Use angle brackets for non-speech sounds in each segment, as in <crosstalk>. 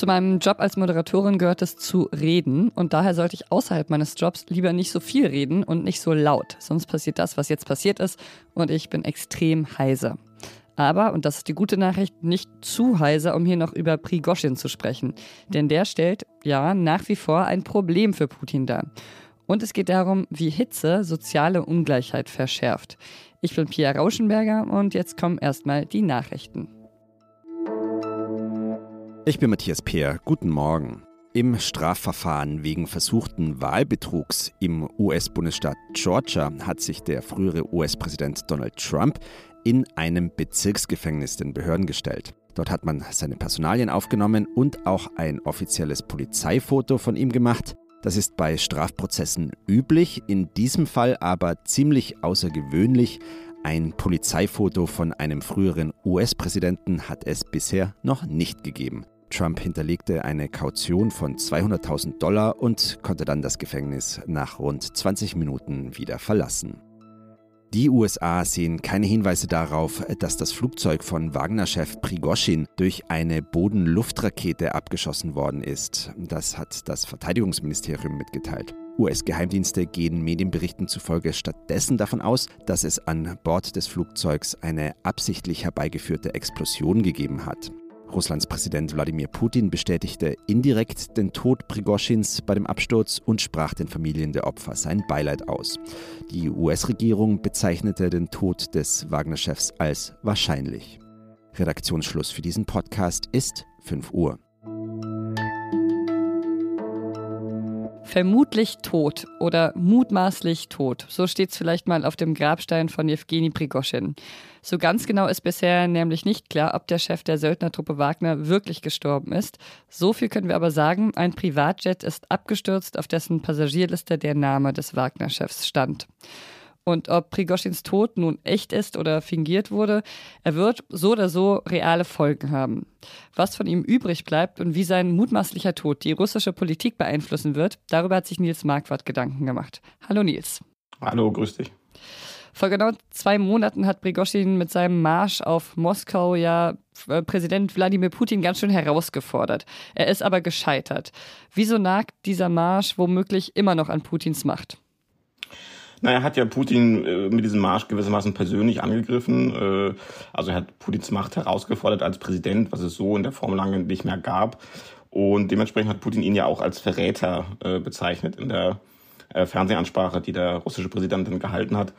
Zu meinem Job als Moderatorin gehört es zu reden und daher sollte ich außerhalb meines Jobs lieber nicht so viel reden und nicht so laut. Sonst passiert das, was jetzt passiert ist und ich bin extrem heiser. Aber, und das ist die gute Nachricht, nicht zu heiser, um hier noch über Prigoschin zu sprechen. Denn der stellt, ja, nach wie vor ein Problem für Putin dar. Und es geht darum, wie Hitze soziale Ungleichheit verschärft. Ich bin Pia Rauschenberger und jetzt kommen erstmal die Nachrichten. Ich bin Matthias Peer. Guten Morgen. Im Strafverfahren wegen versuchten Wahlbetrugs im US-Bundesstaat Georgia hat sich der frühere US-Präsident Donald Trump in einem Bezirksgefängnis den Behörden gestellt. Dort hat man seine Personalien aufgenommen und auch ein offizielles Polizeifoto von ihm gemacht. Das ist bei Strafprozessen üblich, in diesem Fall aber ziemlich außergewöhnlich. Ein Polizeifoto von einem früheren US-Präsidenten hat es bisher noch nicht gegeben. Trump hinterlegte eine Kaution von 200.000 Dollar und konnte dann das Gefängnis nach rund 20 Minuten wieder verlassen. Die USA sehen keine Hinweise darauf, dass das Flugzeug von Wagner-Chef Prigoschin durch eine Boden-Luft-Rakete abgeschossen worden ist. Das hat das Verteidigungsministerium mitgeteilt. US-Geheimdienste gehen Medienberichten zufolge stattdessen davon aus, dass es an Bord des Flugzeugs eine absichtlich herbeigeführte Explosion gegeben hat. Russlands Präsident Wladimir Putin bestätigte indirekt den Tod Prigoschins bei dem Absturz und sprach den Familien der Opfer sein Beileid aus. Die US-Regierung bezeichnete den Tod des Wagner-Chefs als wahrscheinlich. Redaktionsschluss für diesen Podcast ist 5 Uhr. Vermutlich tot oder mutmaßlich tot. So steht es vielleicht mal auf dem Grabstein von Jewgeni Prigoschin. So ganz genau ist bisher nämlich nicht klar, ob der Chef der Söldnertruppe Wagner wirklich gestorben ist. So viel können wir aber sagen, ein Privatjet ist abgestürzt, auf dessen Passagierliste der Name des Wagner-Chefs stand. Und ob Prigoschins Tod nun echt ist oder fingiert wurde, er wird so oder so reale Folgen haben. Was von ihm übrig bleibt und wie sein mutmaßlicher Tod die russische Politik beeinflussen wird, darüber hat sich Nils Marquardt Gedanken gemacht. Hallo Nils. Hallo, grüß dich. Vor genau zwei Monaten hat Prigoschin mit seinem Marsch auf Moskau ja äh, Präsident Wladimir Putin ganz schön herausgefordert. Er ist aber gescheitert. Wieso nagt dieser Marsch womöglich immer noch an Putins Macht? Na, er hat ja Putin äh, mit diesem Marsch gewissermaßen persönlich angegriffen. Äh, also er hat Putins Macht herausgefordert als Präsident, was es so in der Form lange nicht mehr gab. Und dementsprechend hat Putin ihn ja auch als Verräter äh, bezeichnet in der äh, Fernsehansprache, die der russische Präsident dann gehalten hat.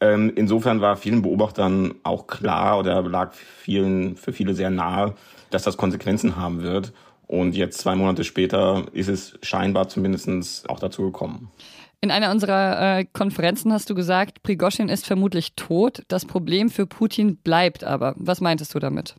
Ähm, insofern war vielen Beobachtern auch klar oder lag vielen, für viele sehr nahe, dass das Konsequenzen haben wird. Und jetzt zwei Monate später ist es scheinbar zumindest auch dazu gekommen. In einer unserer äh, Konferenzen hast du gesagt, Prigoschin ist vermutlich tot. Das Problem für Putin bleibt aber. Was meintest du damit?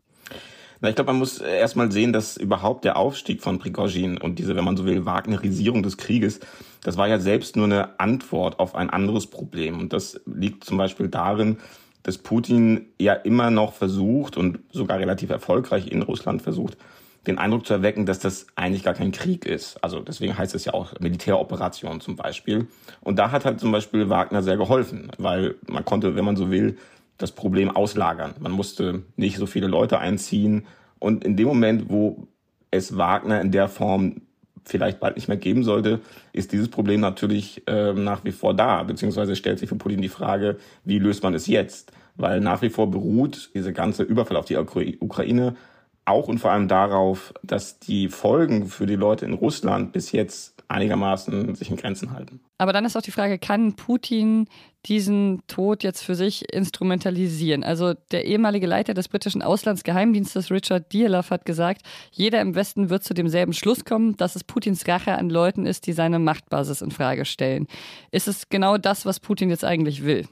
Na, ich glaube, man muss erstmal sehen, dass überhaupt der Aufstieg von Prigozhin und diese, wenn man so will, Wagnerisierung des Krieges, das war ja selbst nur eine Antwort auf ein anderes Problem. Und das liegt zum Beispiel darin, dass Putin ja immer noch versucht und sogar relativ erfolgreich in Russland versucht, den Eindruck zu erwecken, dass das eigentlich gar kein Krieg ist. Also deswegen heißt es ja auch Militäroperation zum Beispiel. Und da hat halt zum Beispiel Wagner sehr geholfen, weil man konnte, wenn man so will, das Problem auslagern. Man musste nicht so viele Leute einziehen. Und in dem Moment, wo es Wagner in der Form vielleicht bald nicht mehr geben sollte, ist dieses Problem natürlich äh, nach wie vor da, beziehungsweise stellt sich für Putin die Frage, wie löst man es jetzt? Weil nach wie vor beruht diese ganze Überfall auf die Ukraine auch und vor allem darauf, dass die Folgen für die Leute in Russland bis jetzt einigermaßen sich in Grenzen halten. Aber dann ist auch die Frage, kann Putin diesen Tod jetzt für sich instrumentalisieren? Also der ehemalige Leiter des britischen Auslandsgeheimdienstes Richard Dearlove hat gesagt, jeder im Westen wird zu demselben Schluss kommen, dass es Putins Rache an Leuten ist, die seine Machtbasis in Frage stellen. Ist es genau das, was Putin jetzt eigentlich will?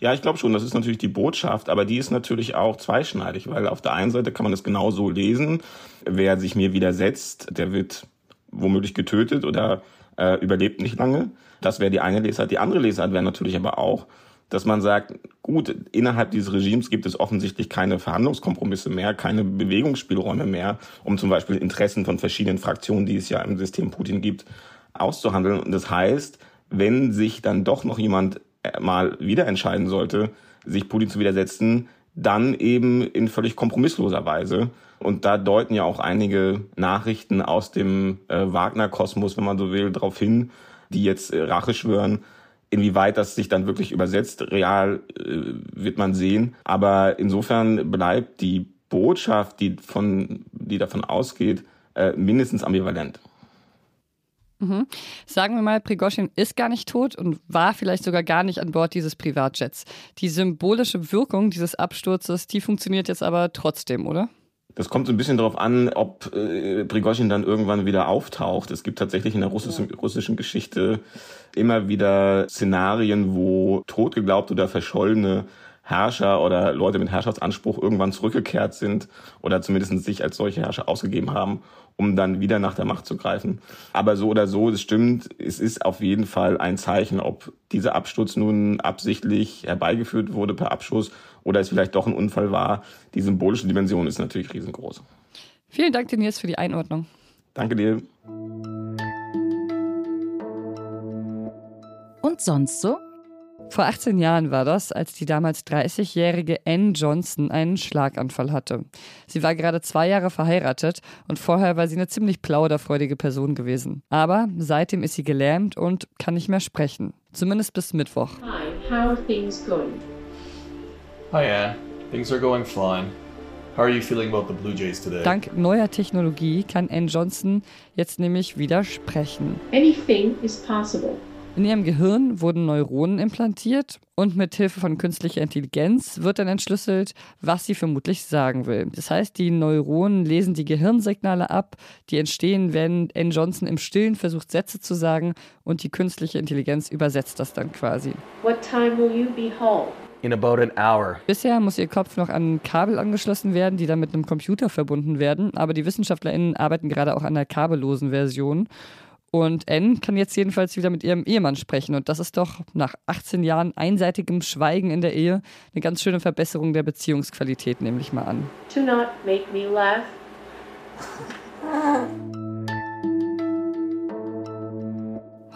Ja, ich glaube schon, das ist natürlich die Botschaft, aber die ist natürlich auch zweischneidig, weil auf der einen Seite kann man es genau so lesen, wer sich mir widersetzt, der wird womöglich getötet oder äh, überlebt nicht lange. Das wäre die eine Lesart. Die andere Lesart wäre natürlich aber auch, dass man sagt, gut, innerhalb dieses Regimes gibt es offensichtlich keine Verhandlungskompromisse mehr, keine Bewegungsspielräume mehr, um zum Beispiel Interessen von verschiedenen Fraktionen, die es ja im System Putin gibt, auszuhandeln. Und das heißt, wenn sich dann doch noch jemand mal wieder entscheiden sollte, sich Putin zu widersetzen, dann eben in völlig kompromissloser Weise. Und da deuten ja auch einige Nachrichten aus dem äh, Wagner-Kosmos, wenn man so will, darauf hin, die jetzt äh, Rache schwören. Inwieweit das sich dann wirklich übersetzt, real äh, wird man sehen. Aber insofern bleibt die Botschaft, die, von, die davon ausgeht, äh, mindestens ambivalent. Mhm. Sagen wir mal, Prigozhin ist gar nicht tot und war vielleicht sogar gar nicht an Bord dieses Privatjets. Die symbolische Wirkung dieses Absturzes, die funktioniert jetzt aber trotzdem, oder? Das kommt so ein bisschen darauf an, ob äh, Prigozhin dann irgendwann wieder auftaucht. Es gibt tatsächlich in der russischen, russischen Geschichte immer wieder Szenarien, wo totgeglaubt oder verschollene Herrscher oder Leute mit Herrschaftsanspruch irgendwann zurückgekehrt sind oder zumindest sich als solche Herrscher ausgegeben haben, um dann wieder nach der Macht zu greifen. Aber so oder so, es stimmt, es ist auf jeden Fall ein Zeichen, ob dieser Absturz nun absichtlich herbeigeführt wurde per Abschuss oder es vielleicht doch ein Unfall war. Die symbolische Dimension ist natürlich riesengroß. Vielen Dank, Denise, für die Einordnung. Danke dir. Und sonst so? Vor 18 Jahren war das, als die damals 30-jährige Anne Johnson einen Schlaganfall hatte. Sie war gerade zwei Jahre verheiratet und vorher war sie eine ziemlich plauderfreudige Person gewesen. Aber seitdem ist sie gelähmt und kann nicht mehr sprechen. Zumindest bis Mittwoch. Hi, how are things going? Hi, Anne. Things are going fine. How are you feeling about the Blue Jays today? Dank neuer Technologie kann Anne Johnson jetzt nämlich wieder sprechen. Anything is possible. In ihrem Gehirn wurden Neuronen implantiert und mit Hilfe von künstlicher Intelligenz wird dann entschlüsselt, was sie vermutlich sagen will. Das heißt, die Neuronen lesen die Gehirnsignale ab, die entstehen, wenn Anne Johnson im Stillen versucht, Sätze zu sagen und die künstliche Intelligenz übersetzt das dann quasi. What time will you be home? In about an hour. Bisher muss ihr Kopf noch an Kabel angeschlossen werden, die dann mit einem Computer verbunden werden, aber die WissenschaftlerInnen arbeiten gerade auch an der kabellosen Version. Und N kann jetzt jedenfalls wieder mit ihrem Ehemann sprechen. Und das ist doch nach 18 Jahren einseitigem Schweigen in der Ehe eine ganz schöne Verbesserung der Beziehungsqualität, nehme ich mal an. Do not make me laugh. <laughs>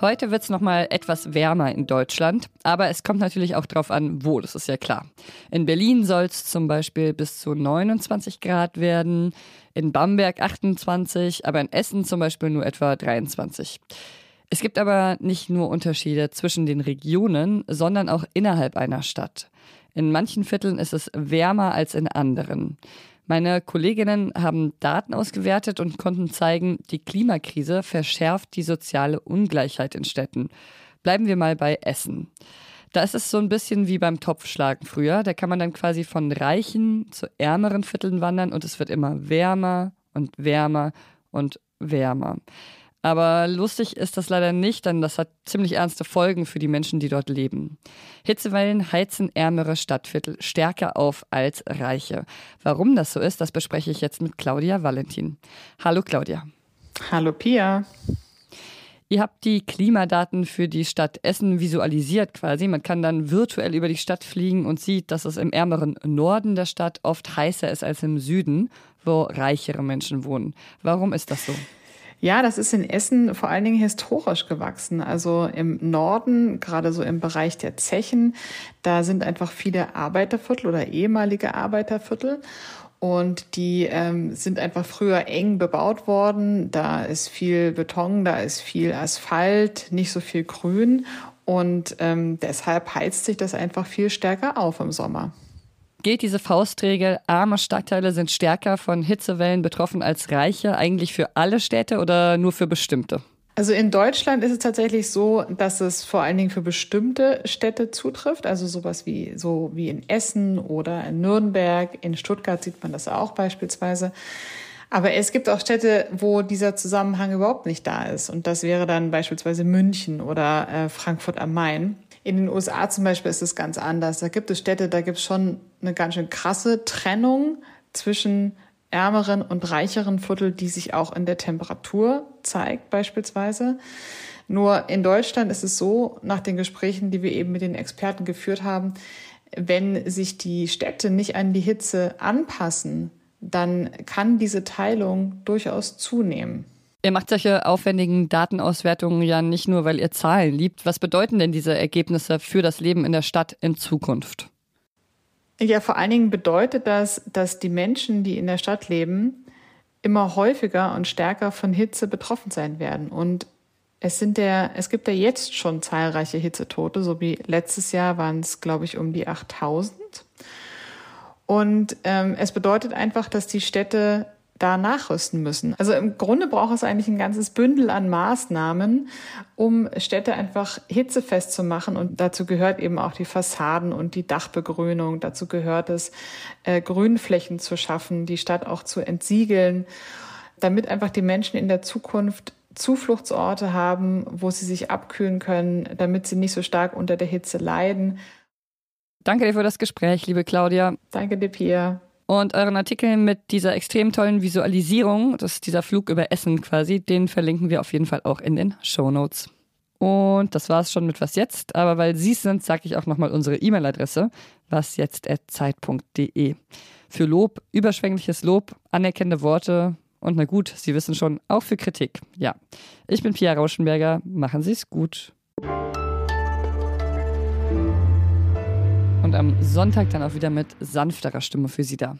Heute wird es nochmal etwas wärmer in Deutschland, aber es kommt natürlich auch darauf an, wo, das ist ja klar. In Berlin soll es zum Beispiel bis zu 29 Grad werden, in Bamberg 28, aber in Essen zum Beispiel nur etwa 23. Es gibt aber nicht nur Unterschiede zwischen den Regionen, sondern auch innerhalb einer Stadt. In manchen Vierteln ist es wärmer als in anderen. Meine Kolleginnen haben Daten ausgewertet und konnten zeigen, die Klimakrise verschärft die soziale Ungleichheit in Städten. Bleiben wir mal bei Essen. Da ist es so ein bisschen wie beim Topfschlagen früher. Da kann man dann quasi von reichen zu ärmeren Vierteln wandern und es wird immer wärmer und wärmer und wärmer. Aber lustig ist das leider nicht, denn das hat ziemlich ernste Folgen für die Menschen, die dort leben. Hitzewellen heizen ärmere Stadtviertel stärker auf als reiche. Warum das so ist, das bespreche ich jetzt mit Claudia Valentin. Hallo Claudia. Hallo Pia. Ihr habt die Klimadaten für die Stadt Essen visualisiert quasi. Man kann dann virtuell über die Stadt fliegen und sieht, dass es im ärmeren Norden der Stadt oft heißer ist als im Süden, wo reichere Menschen wohnen. Warum ist das so? Ja, das ist in Essen vor allen Dingen historisch gewachsen. Also im Norden, gerade so im Bereich der Zechen, da sind einfach viele Arbeiterviertel oder ehemalige Arbeiterviertel. Und die ähm, sind einfach früher eng bebaut worden. Da ist viel Beton, da ist viel Asphalt, nicht so viel Grün. Und ähm, deshalb heizt sich das einfach viel stärker auf im Sommer. Gilt diese Faustregel, arme Stadtteile sind stärker von Hitzewellen betroffen als reiche, eigentlich für alle Städte oder nur für bestimmte? Also in Deutschland ist es tatsächlich so, dass es vor allen Dingen für bestimmte Städte zutrifft, also sowas wie so wie in Essen oder in Nürnberg, in Stuttgart sieht man das auch beispielsweise. Aber es gibt auch Städte, wo dieser Zusammenhang überhaupt nicht da ist. Und das wäre dann beispielsweise München oder äh, Frankfurt am Main. In den USA zum Beispiel ist es ganz anders. Da gibt es Städte, da gibt es schon eine ganz schön krasse Trennung zwischen ärmeren und reicheren Viertel, die sich auch in der Temperatur zeigt beispielsweise. Nur in Deutschland ist es so, nach den Gesprächen, die wir eben mit den Experten geführt haben, wenn sich die Städte nicht an die Hitze anpassen, dann kann diese Teilung durchaus zunehmen. Ihr macht solche aufwendigen Datenauswertungen ja nicht nur, weil ihr Zahlen liebt. Was bedeuten denn diese Ergebnisse für das Leben in der Stadt in Zukunft? Ja, vor allen Dingen bedeutet das, dass die Menschen, die in der Stadt leben, immer häufiger und stärker von Hitze betroffen sein werden. Und es sind der, es gibt ja jetzt schon zahlreiche Hitzetote, so wie letztes Jahr waren es, glaube ich, um die 8000. Und ähm, es bedeutet einfach, dass die Städte da nachrüsten müssen. Also im Grunde braucht es eigentlich ein ganzes Bündel an Maßnahmen, um Städte einfach hitzefest zu machen. Und dazu gehört eben auch die Fassaden und die Dachbegrünung. Dazu gehört es, äh, Grünflächen zu schaffen, die Stadt auch zu entsiegeln, damit einfach die Menschen in der Zukunft Zufluchtsorte haben, wo sie sich abkühlen können, damit sie nicht so stark unter der Hitze leiden. Danke dir für das Gespräch, liebe Claudia. Danke dir, Pia. Und euren Artikel mit dieser extrem tollen Visualisierung, das ist dieser Flug über Essen quasi, den verlinken wir auf jeden Fall auch in den Show Notes. Und das war es schon mit Was Jetzt. Aber weil Sie es sind, sage ich auch nochmal unsere E-Mail-Adresse, wasjetzt.zeit.de. Für Lob, überschwängliches Lob, anerkennende Worte und na gut, Sie wissen schon, auch für Kritik. Ja, ich bin Pia Rauschenberger. Machen Sie es gut. Und am Sonntag dann auch wieder mit sanfterer Stimme für Sie da.